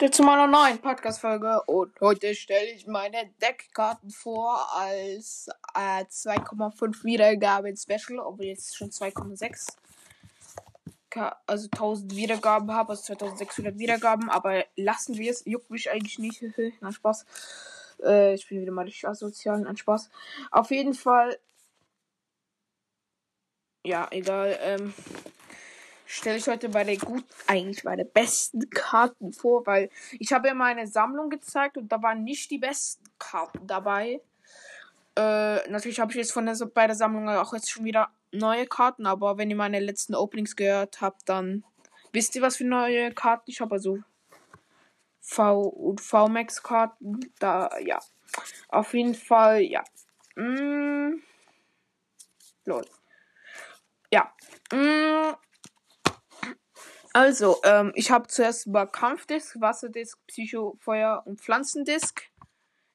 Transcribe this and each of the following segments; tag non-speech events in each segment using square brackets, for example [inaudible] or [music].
Leute zu meiner neuen Podcast-Folge und heute stelle ich meine Deckkarten vor als äh, 2,5 Wiedergaben Special, obwohl jetzt schon 2,6 also 1000 Wiedergaben habe, also 2600 Wiedergaben, aber lassen wir es, juckt mich eigentlich nicht, [laughs] na Spaß. Äh, ich bin wieder mal richtig asozial, ein Spaß. Auf jeden Fall, ja, egal, ähm, stelle ich heute bei der gut, eigentlich bei der besten Karten vor, weil ich habe ja meine Sammlung gezeigt und da waren nicht die besten Karten dabei. Äh, natürlich habe ich jetzt von der, bei der Sammlung auch jetzt schon wieder neue Karten, aber wenn ihr meine letzten Openings gehört habt, dann wisst ihr, was für neue Karten ich habe. Also V und VMAX Karten. Da, ja. Auf jeden Fall, ja. Mm. Lol. Ja. Mm. Also, ähm, ich habe zuerst über Kampfdisk, Wasserdisk, Psycho, Feuer und Pflanzendisk.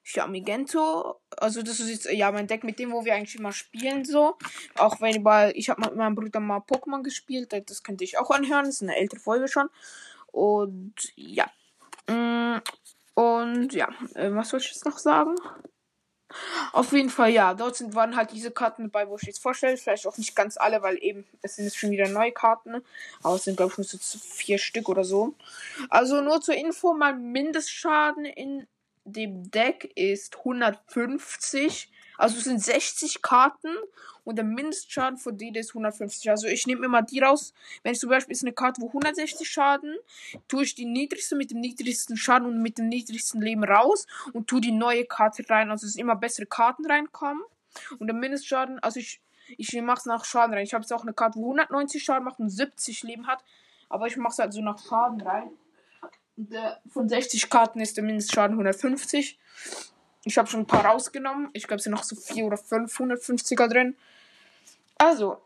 Ja, Migento. Also, das ist jetzt ja mein Deck mit dem, wo wir eigentlich immer spielen, so. Auch wenn, weil ich habe mit meinem Bruder mal Pokémon gespielt, das könnte ich auch anhören. Das ist eine ältere Folge schon. Und ja. Mm, und ja, äh, was soll ich jetzt noch sagen? Auf jeden Fall, ja. Dort sind, waren halt diese Karten dabei, wo ich jetzt vorstelle. Vielleicht auch nicht ganz alle, weil eben, es sind jetzt schon wieder neue Karten. Aber es sind, glaube ich, nur so vier Stück oder so. Also nur zur Info, mein Mindestschaden in dem Deck ist 150. Also es sind 60 Karten und der Mindestschaden von denen ist 150. Also ich nehme immer die raus. Wenn ich zum Beispiel eine Karte, wo 160 Schaden, tue ich die niedrigste mit dem niedrigsten Schaden und mit dem niedrigsten Leben raus und tue die neue Karte rein. Also es immer bessere Karten reinkommen. Und der Mindestschaden, also ich, ich mache es nach Schaden rein. Ich habe jetzt auch eine Karte, wo 190 Schaden macht und 70 Leben hat. Aber ich mache es halt so nach Schaden rein. Der, von 60 Karten ist der Mindestschaden 150. Ich habe schon ein paar rausgenommen. Ich glaube, es sind noch so 4 oder 550er drin. Also,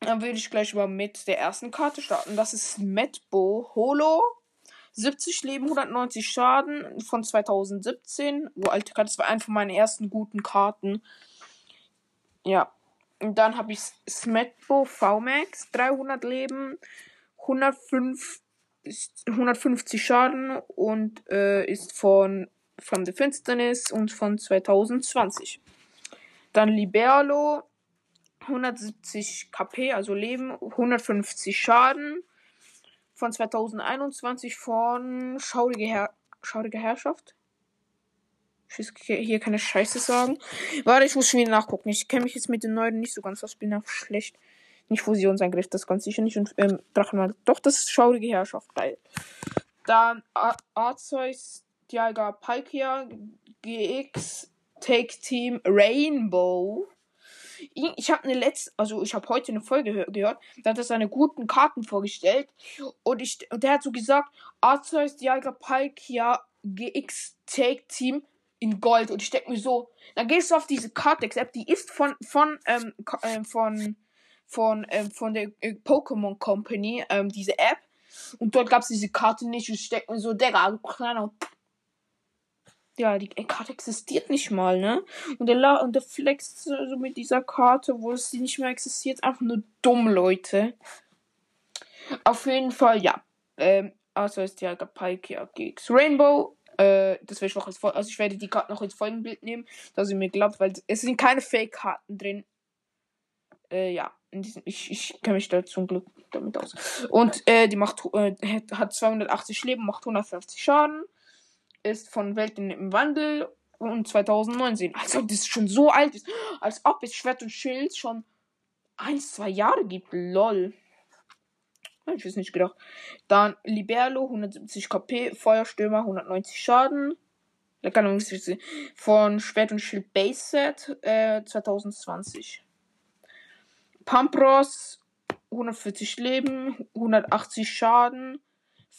dann würde ich gleich mal mit der ersten Karte starten. Das ist Medbo Holo. 70 Leben, 190 Schaden von 2017. Oh, alte Karte, das war eine von meinen ersten guten Karten. Ja. Und dann habe ich Smetbo VMAX, 300 Leben, 105, 150 Schaden und äh, ist von From the Finsternis und von 2020. Dann Liberlo, 170 KP, also Leben, 150 Schaden. Von 2021 von Schaurige, Herr Schaurige Herrschaft. Ich will hier keine Scheiße sagen. Warte, ich muss schon wieder nachgucken. Ich kenne mich jetzt mit den neuen nicht so ganz aus. Bin auch schlecht. Nicht Fusionsangriff, das ganz sicher nicht. Und ähm, Drachenmal. Doch, das ist Schaurige Herrschaft. Geil. Dann Arzeus, Dialga Palkia, GX, Take Team, Rainbow. Ich habe eine letzte, also ich habe heute eine Folge gehört, da hat er seine guten Karten vorgestellt. Und ich und der hat so gesagt, Arceus Dialga Palkia GX Take Team in Gold. Und ich denke mir so, dann gehst du auf diese Kartex App, die ist von von ähm, äh, von von ähm, von der äh, Pokémon Company, ähm, diese App. Und dort gab es diese Karte nicht. Und ich denke mir so, Digga, kleiner ja, die Karte existiert nicht mal, ne? Und der, La und der flext so mit dieser Karte, wo es nicht mehr existiert. Einfach nur dumm, Leute. Auf jeden Fall, ja. Ähm, also ist ja Palkia Gigs Rainbow. Äh, das werde ich noch als Also ich werde die Karte noch ins Folgenbild nehmen, dass ihr mir glaubt, weil es sind keine Fake-Karten drin. Äh, ja. Diesem, ich, ich kenne mich da zum Glück damit aus. Und äh, die macht äh, hat 280 Leben, macht 150 Schaden ist von Welt im Wandel und 2019. Als ob das schon so alt ist. Als ob es Schwert und Schild schon ein, zwei Jahre gibt. Lol. Ich weiß nicht gedacht. Dann Liberlo, 170 KP, Feuerstürmer, 190 Schaden. Von Schwert und Schild Base Set äh, 2020. Pampros, 140 Leben, 180 Schaden.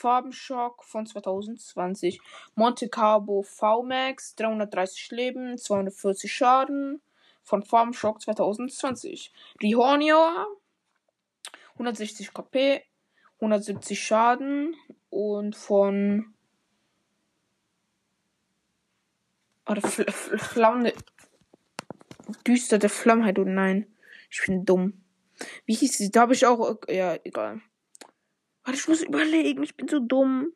Farbenschock von 2020. Monte Carlo VMAX, 330 Leben, 240 Schaden von Farbenschock 2020. Rihornio, 160 KP, 170 Schaden und von oder Fl Fl Flamme düsterte Flammheit und nein, ich bin dumm. Wie hieß sie? Da habe ich auch ja egal. Warte, ich muss überlegen. Ich bin so dumm.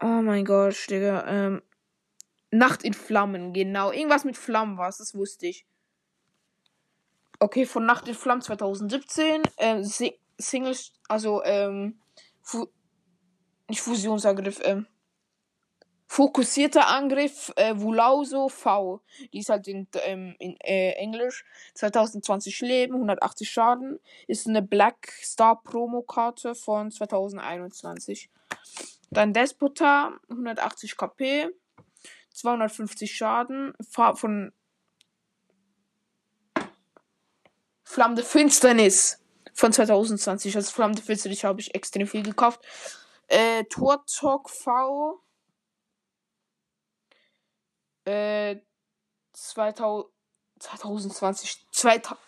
Oh mein Gott, Digga. Ähm, Nacht in Flammen, genau. Irgendwas mit Flammen war es, das wusste ich. Okay, von Nacht in Flammen 2017. Ähm, Si- Singles, also, ähm, Fu nicht Fusionsangriff, ähm, fokussierter Angriff, äh, Wulauso V. Die ist halt in, ähm, in äh, Englisch. 2020 Leben, 180 Schaden. Ist eine Black Star Promo-Karte von 2021. Dann Despota, 180 KP, 250 Schaden, Fa- von Flammende Finsternis von 2020. Also Flammende Finsternis habe ich extrem viel gekauft. Äh, Turtok V. Äh, 2000, 2020. 2000,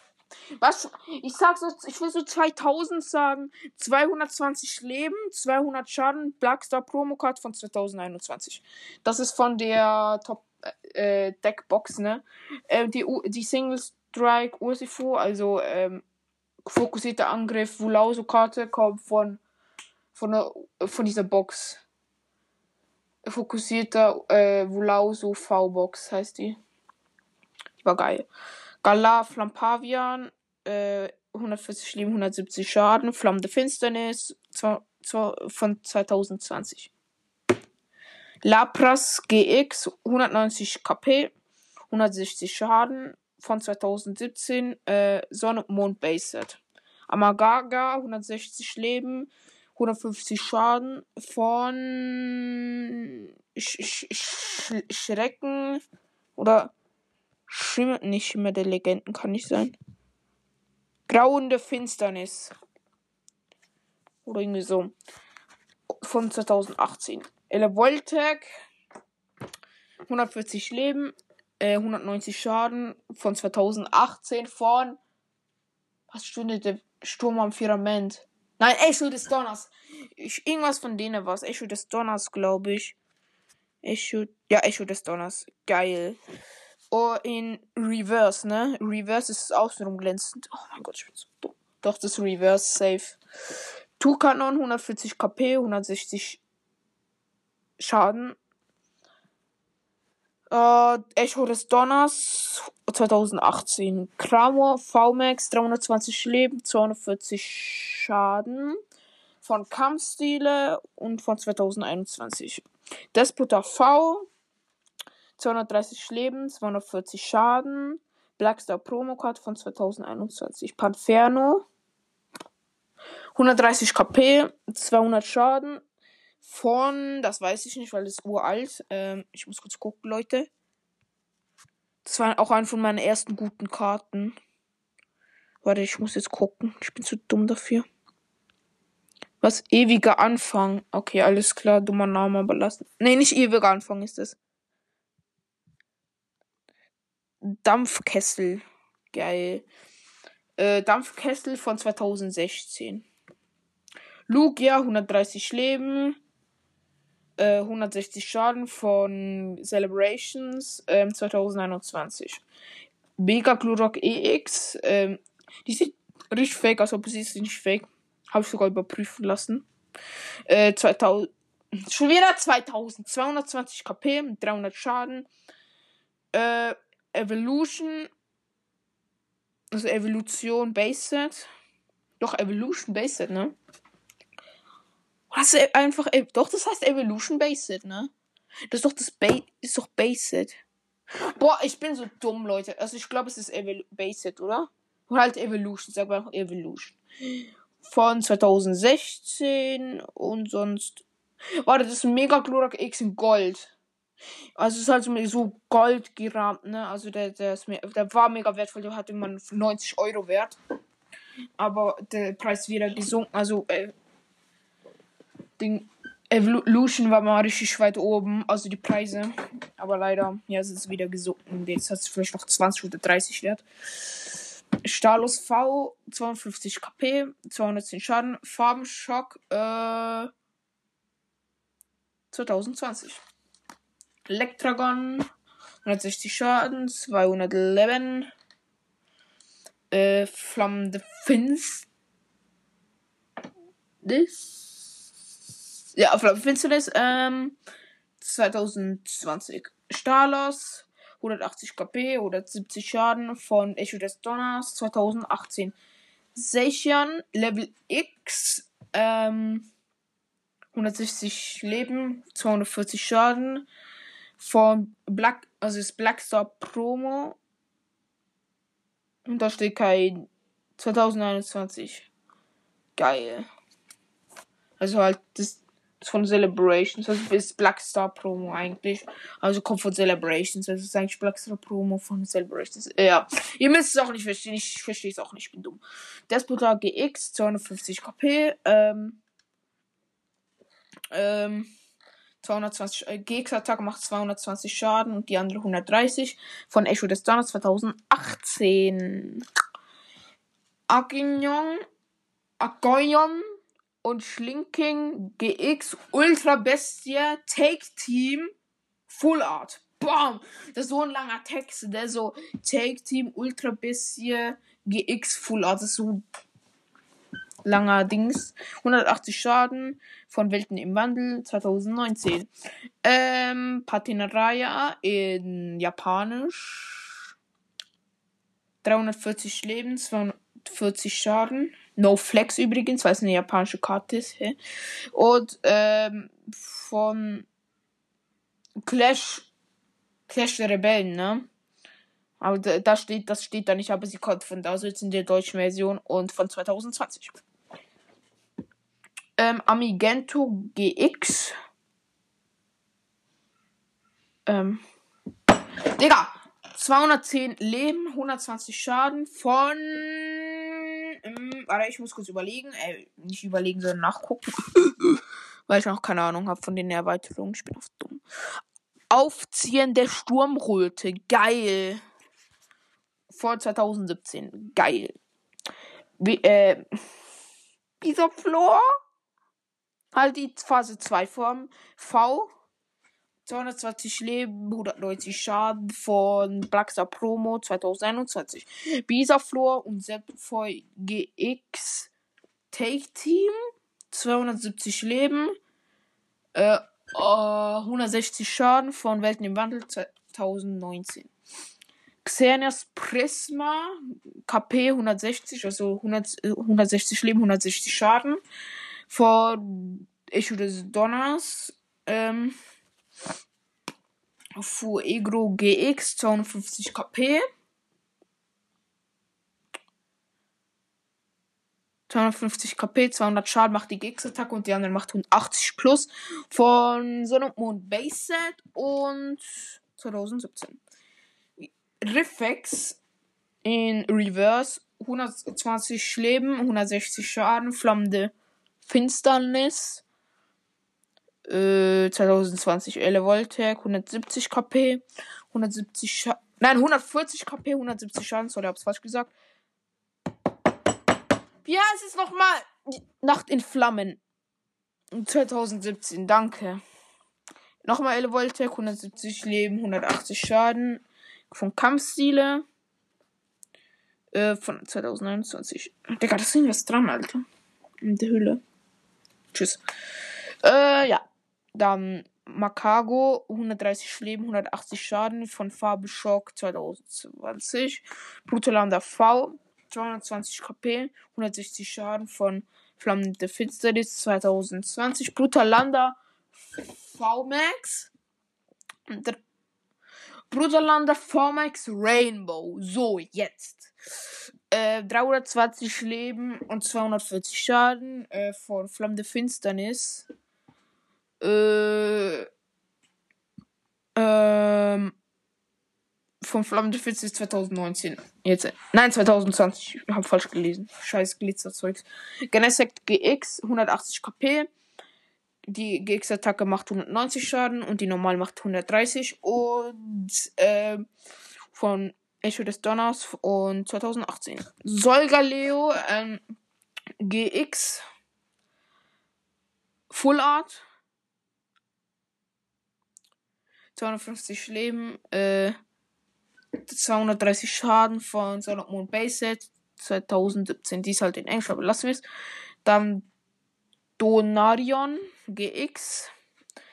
was? Ich sag so, ich will so 2000 sagen. 220 Leben, 200 Schaden, Blackstar Promo Card von 2021. Das ist von der Top äh, Deckbox, ne? Äh, die, die Single Strike Ursifo, also ähm, fokussierter Angriff, Wulauso-Karte kommt von, von, von dieser Box. Fokussierter äh, Wulauso V-Box heißt die. Die war geil. Galar Flampavian, äh, 140 Leben, 170 Schaden, Flammende Finsternis zwei, zwei, von 2020. Lapras GX, 190 KP, 160 Schaden von 2017, äh, Sonne und Mond Based. Amagaga, 160 Leben, 150 Schaden von Sch Sch Sch Schrecken oder Schimmer, nicht Schimmer der Legenden kann nicht sein. Grauende Finsternis. Oder irgendwie so. Von 2018. Elevoltec. 140 Leben. Äh, 190 Schaden. Von 2018 von. Was stünde der Sturm am Firmament? Nein, Echo des Donners. Ich, irgendwas von denen war es. Echo des Donners, glaube ich. Echo. Ja, Echo des Donners. Geil. Oh, in Reverse, ne? Reverse ist außenrum glänzend. Oh mein Gott, ich bin so dumm. Doch, das Reverse safe. Tukanon, 140 KP, 160 Schaden. Äh, Echo des Donners, 2018. Kramor, VMAX, 320 Leben, 240 Schaden. Von Kampfstile und von 2021. Despota V, 230 Leben, 240 Schaden. Blackstar Promo Card von 2021. Panferno. 130 KP, 200 Schaden. Von, das weiß ich nicht, weil ist uralt. Ähm, ich muss kurz gucken, Leute. Das war auch eine von meinen ersten guten Karten. Warte, ich muss jetzt gucken. Ich bin zu dumm dafür. Was? Ewiger Anfang. Okay, alles klar. Dummer Name, aber lassen. Nee, nicht ewiger Anfang ist es. Dampfkessel. Geil. Äh, Dampfkessel von 2016. Lugia, 130 Leben. Äh, 160 Schaden von Celebrations ähm, 2021. Mega Glurak EX. Ähm, die sieht richtig fake aus, aber sie ist nicht fake. Habe ich sogar überprüfen lassen. Äh, 2000. Schon wieder 2000. 220 KP mit 300 Schaden. Äh, Evolution. Also Evolution Based. Doch, Evolution Based, ne? Was äh, einfach. Doch, das heißt Evolution Based, ne? Das ist doch das ba ist doch Based. Boah, ich bin so dumm, Leute. Also ich glaube, es ist Evol Based, oder? Oder halt Evolution, sag mal Evolution. Von 2016 und sonst. Warte, das ist ein Mega Glurak X in Gold. Also es ist halt so Gold gerahmt, ne? Also der, der, ist mir, der war mega wertvoll, der hatte man 90 Euro wert. Aber der Preis wieder gesunken. Also äh, Ding, Evolution war mal richtig weit oben, also die Preise. Aber leider, ja, es ist wieder gesunken. Jetzt hat es vielleicht noch 20 oder 30 wert. Stalos V, 52 KP, 210 Schaden, Farbenschock, äh, 2020. Elektragon, 160 Schaden, 211. Äh, Flammende Finsternis. Ja, Flamme Finsternis, ähm, 2020. Stalos, 180 KP, 170 Schaden von Echo des Donners, 2018. Sechian, Level X, ähm, 160 Leben, 240 Schaden. Von Black, also ist Blackstar Promo. Und da steht kein 2021. Geil. Also halt das, das von Celebrations. Also ist Blackstar Promo eigentlich. Also kommt von Celebrations. Also ist eigentlich Blackstar Promo von Celebrations. Ja. Ihr müsst es auch nicht verstehen. Ich verstehe es auch nicht. Ich bin dumm. Despota GX, 250 KP. Ähm. Ähm. 220 äh, GX-Attacke macht 220 Schaden und die andere 130 von Echo des Donners 2018. Agignon, Agoyon und Schlinking GX Ultra Bestie Take Team Full Art. Bam! Das ist so ein langer Text, der so Take Team Ultra Bestie GX Full Art. Das ist so langer Dings. 180 Schaden von Welten im Wandel 2019. Ähm, Patinaraya in Japanisch. 340 Leben, 240 Schaden. No Flex übrigens, weil es eine japanische Karte ist. Hä? Und ähm, von Clash, Clash der Rebellen, ne? Aber da steht, das steht da nicht, aber sie kommt von da, so jetzt in der deutschen Version und von 2020. Ähm, Amigento GX. Ähm. Digga, 210 Leben, 120 Schaden von. Warte, ich muss kurz überlegen. Äh, nicht überlegen, sondern nachgucken. [laughs] Weil ich noch keine Ahnung habe von den Erweiterungen. Ich bin auf dumm. Aufziehen der Sturmröte. Geil. Vor 2017. Geil. Wie, äh. Dieser Floor? Halt die Phase 2 Form. V. 220 Leben, 190 Schaden von Blackstar Promo 2021. Bisaflor und Sepfoy GX Take Team 270 Leben, äh, uh, 160 Schaden von Welten im Wandel 2019. Xenias Prisma KP 160, also 100, 160 Leben, 160 Schaden von Echo des Donners. Ähm, Fuegro GX 250 KP. 250 KP, 200 Schaden macht die GX-Attacke und die andere macht 180 plus von Sonne und Mond Base Set und 2017. Riffex in Reverse 120 Leben, 160 Schaden, flammende Finsternis. Äh, 2020 Elle Voltec, 170 KP, 170 Schaden. Nein, 140 KP, 170 Schaden. Sorry, hab's falsch gesagt. Ja, es ist nochmal Nacht in Flammen. 2017, danke. Nochmal Elle Voltec, 170 Leben, 180 Schaden. Von Kampfstile. Äh, von 2021. Digga, das ist was dran, Alter. In der Hülle. Tschüss. Äh, ja. Dann Makago, 130 Leben, 180 Schaden von Farbe Schock 2020. Brutalander V, 220 KP, 160 Schaden von Flammende Finsternis 2020. Brutalander V-Max. Brutalander V-Max Rainbow. So, jetzt. Äh, 320 Leben und 240 Schaden äh, von Flammende Finsternis. Äh, ähm, von Flammende Finsternis 2019. Jetzt, nein, 2020. Ich habe falsch gelesen. Scheiß Glitzerzeugs. Genesect GX, 180 KP. Die GX-Attacke macht 190 Schaden und die normal macht 130. Und äh, von Echo des Donners und 2018. Solgaleo ähm, GX Full Art 250 Leben, äh, 230 Schaden von Solid Moon Base Set 2017. Die ist halt in Englisch, aber lassen wir es. Dann Donarion GX.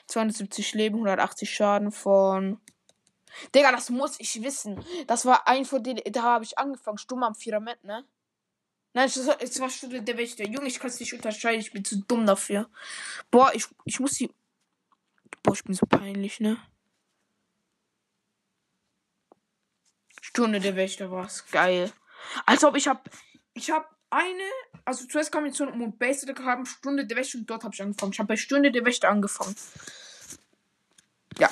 270 Leben, 180 Schaden von. Digga, das muss ich wissen. Das war ein von denen, da habe ich angefangen. Stumm am Firmament, ne? Nein, es war, es war Stunde der Wächter. Junge, ich kann es nicht unterscheiden. Ich bin zu dumm dafür. Boah, ich, ich muss die. Boah, ich bin so peinlich, ne? Stunde der Wächter war es. Geil. Als ob ich hab. Ich hab eine. Also zuerst kam ich zu einem Basic haben Stunde der Wächter und dort habe ich angefangen. Ich habe bei Stunde der Wächter angefangen. Ja.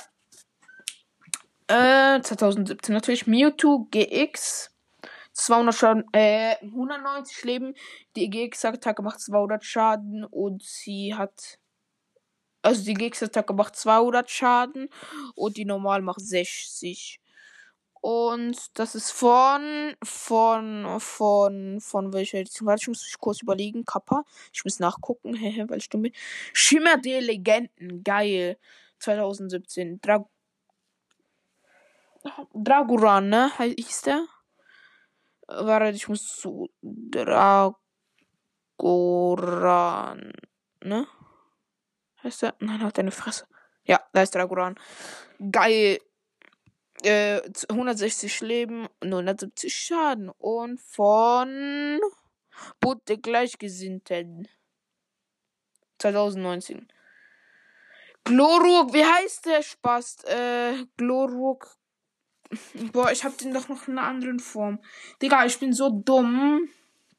Äh, 2017 natürlich. Mewtwo GX. 200 Schaden, äh, 190 Leben. Die GX-Attacke macht 200 Schaden und sie hat. Also die GX-Attacke macht 200 Schaden und die normal macht 60. Und das ist von, von, von, von welcher Edition? Warte, ich muss mich kurz überlegen. Kappa. Ich muss nachgucken. [laughs] Hehe, weil ich dumm bin. Schimmer der Legenden. Geil. 2017. Drag Draguran, ne? Hieß der? Warte, ich muss zu Dragoran, ne? Heißt der? Nein, hat eine Fresse. Ja, da ist Dragoran. Geil. Äh, 160 Leben, 170 Schaden. Und von Boot der Gleichgesinnten. 2019. Gloruk, wie heißt der Spaß? Äh, Gloruk. Boah, ich hab den doch noch in einer anderen Form. Digga, ich bin so dumm.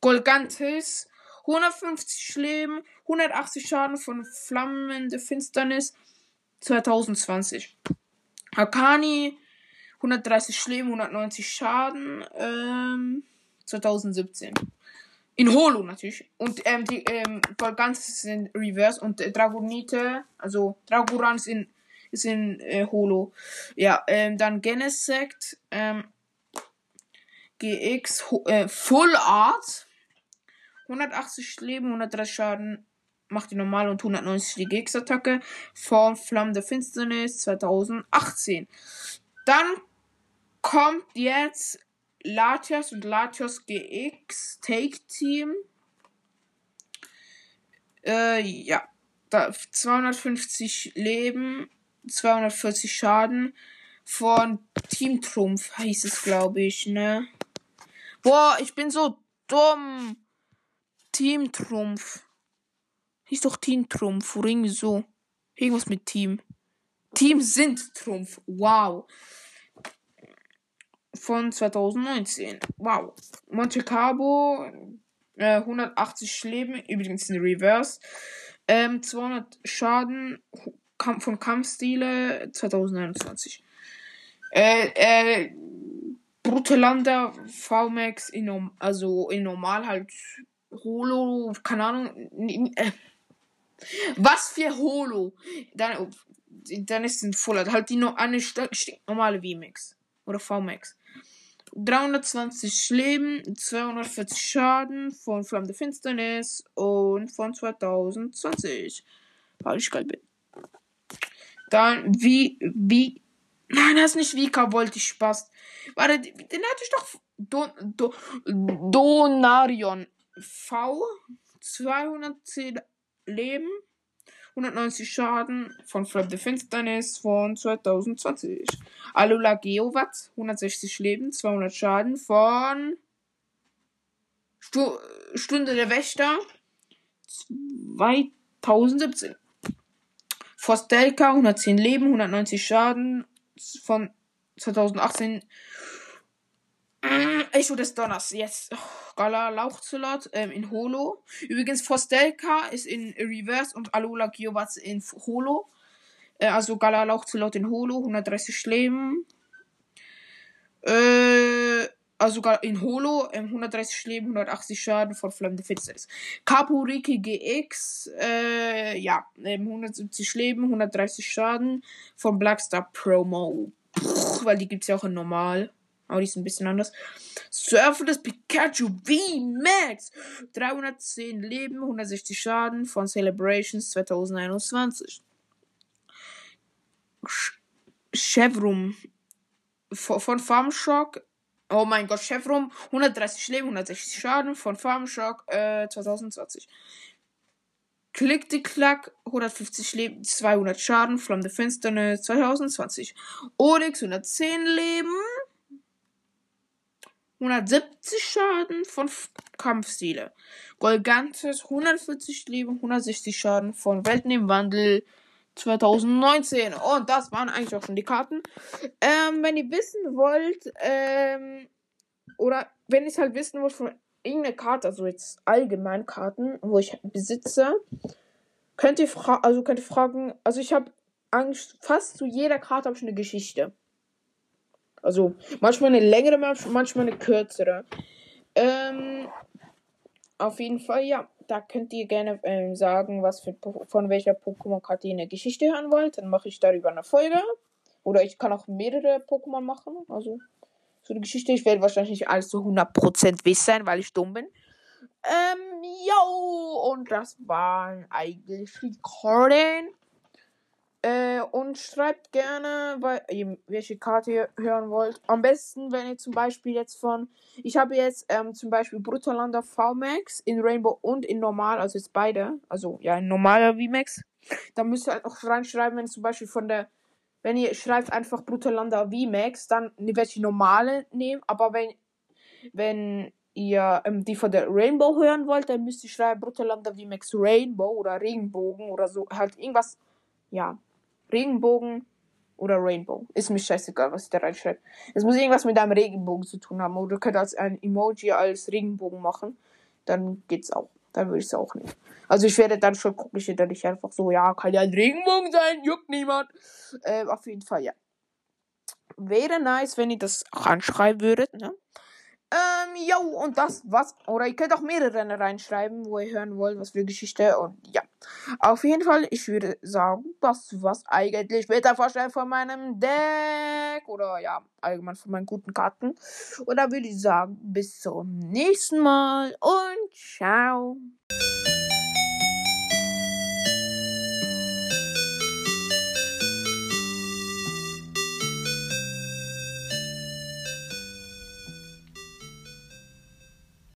Golgantis. 150 Leben, 180 Schaden von Flammende Finsternis 2020. Akani 130 Leben, 190 Schaden ähm, 2017. In Holo natürlich. Und ähm, die ähm, Volgans sind Reverse und äh, Dragonite, also Dragoran ist in, ist in äh, Holo. Ja, ähm, dann Genesect, ähm, GX, äh, Full Art, 180 Leben, 130 Schaden, macht die normal und 190 die GX-Attacke von Flamme der Finsternis 2018. Dann kommt jetzt Latios und Latios GX Take Team. Äh, ja. Da 250 Leben, 240 Schaden von Team Trumpf hieß es, glaube ich, ne? Boah, ich bin so dumm. Team Trumpf. Hieß doch Team Trumpf, irgendwie so. Irgendwas mit Team. Team sind Trumpf. Wow von 2019. Wow. Monte Carlo, äh, 180 Leben, übrigens in Reverse. Ähm, 200 Schaden von Kampfstile 2021. Äh, äh, VMAX in, also in normal halt Holo, keine Ahnung. Äh, was für Holo? Dann, dann ist ein Fuller. Halt die no, eine normale VMAX. Oder VMAX. 320 Leben, 240 Schaden von Flamme der Finsternis und von 2020. Weil ich geil bin. Dann, wie, wie, nein, das ist nicht Vika, wollte ich Spaß. Warte, den hatte ich doch, Don, Don, Donarion V, 210 Leben, 190 Schaden von Fremde Finsternis von 2020. Alula Geowatz, 160 Leben, 200 Schaden von Stu Stunde der Wächter 2017. Forstelka, 110 Leben, 190 Schaden von 2018 Echo des Donners, jetzt. Oh, Gala Lauchzelot ähm, in Holo. Übrigens, Forstelka ist in Reverse und Alola Giovaz in Holo. Äh, also Gala Lauchzelot in Holo, 130 Leben. Äh, also in Holo, ähm, 130 Leben, 180 Schaden von Flamme Finsternis. Kapuriki GX, äh, ja, ähm, 170 Leben, 130 Schaden von Blackstar Promo. Puh, weil die gibt's ja auch in normal. Aber die ist ein bisschen anders. Surfer des Pikachu V-Max. 310 Leben, 160 Schaden von Celebrations 2021. Chevrum von Farmshock. Oh mein Gott, Chevrum. 130 Leben, 160 Schaden von Farmshock äh, 2020. Klick die Klack, 150 Leben, 200 Schaden, Flamme Finsternis 2020. Onyx 110 Leben, 170 Schaden von F Kampfstile. Golgantes 140 Leben, 160 Schaden von Welten im Wandel 2019. Und das waren eigentlich auch schon die Karten. Ähm, wenn ihr wissen wollt, ähm, oder wenn ihr es halt wissen wollt von irgendeiner Karte, also jetzt allgemein Karten, wo ich besitze, könnt ihr, fra also könnt ihr fragen, also ich habe fast zu jeder Karte habe ich eine Geschichte. Also manchmal eine längere, manchmal eine kürzere. Ähm, auf jeden Fall, ja. Da könnt ihr gerne ähm, sagen, was für, von welcher Pokémon-Karte ihr eine Geschichte hören wollt. Dann mache ich darüber eine Folge. Oder ich kann auch mehrere Pokémon machen. Also so eine Geschichte. Ich werde wahrscheinlich nicht alles zu 100% wissen, weil ich dumm bin. Ähm, yo, und das war eigentlich Recording. Äh, und schreibt gerne, weil, welche Karte ihr hören wollt. Am besten, wenn ihr zum Beispiel jetzt von, ich habe jetzt ähm, zum Beispiel Brutalander VMAX in Rainbow und in Normal, also jetzt beide, also ja, in normaler VMAX. Da müsst ihr halt auch reinschreiben, wenn zum Beispiel von der, wenn ihr schreibt einfach Brutalander VMAX, dann werde ich die normale nehmen, aber wenn, wenn ihr ähm, die von der Rainbow hören wollt, dann müsst ihr schreiben Brutalander VMAX Rainbow oder Regenbogen oder so, halt irgendwas, ja, Regenbogen oder Rainbow. Ist mir scheißegal, was ich da reinschreibe. Es muss irgendwas mit einem Regenbogen zu tun haben. Oder könnt als ein Emoji als Regenbogen machen. Dann geht's auch. Dann würde ich es auch nehmen. Also ich werde dann schon gucken, ich werde nicht einfach so, ja, kann ja ein Regenbogen sein, juckt niemand. Äh, auf jeden Fall, ja. Wäre nice, wenn ihr das reinschreiben würdet, ne? Ähm, jo, und das was. Oder ihr könnt auch mehrere reinschreiben, wo ihr hören wollt, was für Geschichte. Und ja. Auf jeden Fall, ich würde sagen, das war's eigentlich mit der Vorstellung von meinem Deck. Oder ja, allgemein von meinen guten Karten. Und dann würde ich sagen, bis zum nächsten Mal und ciao.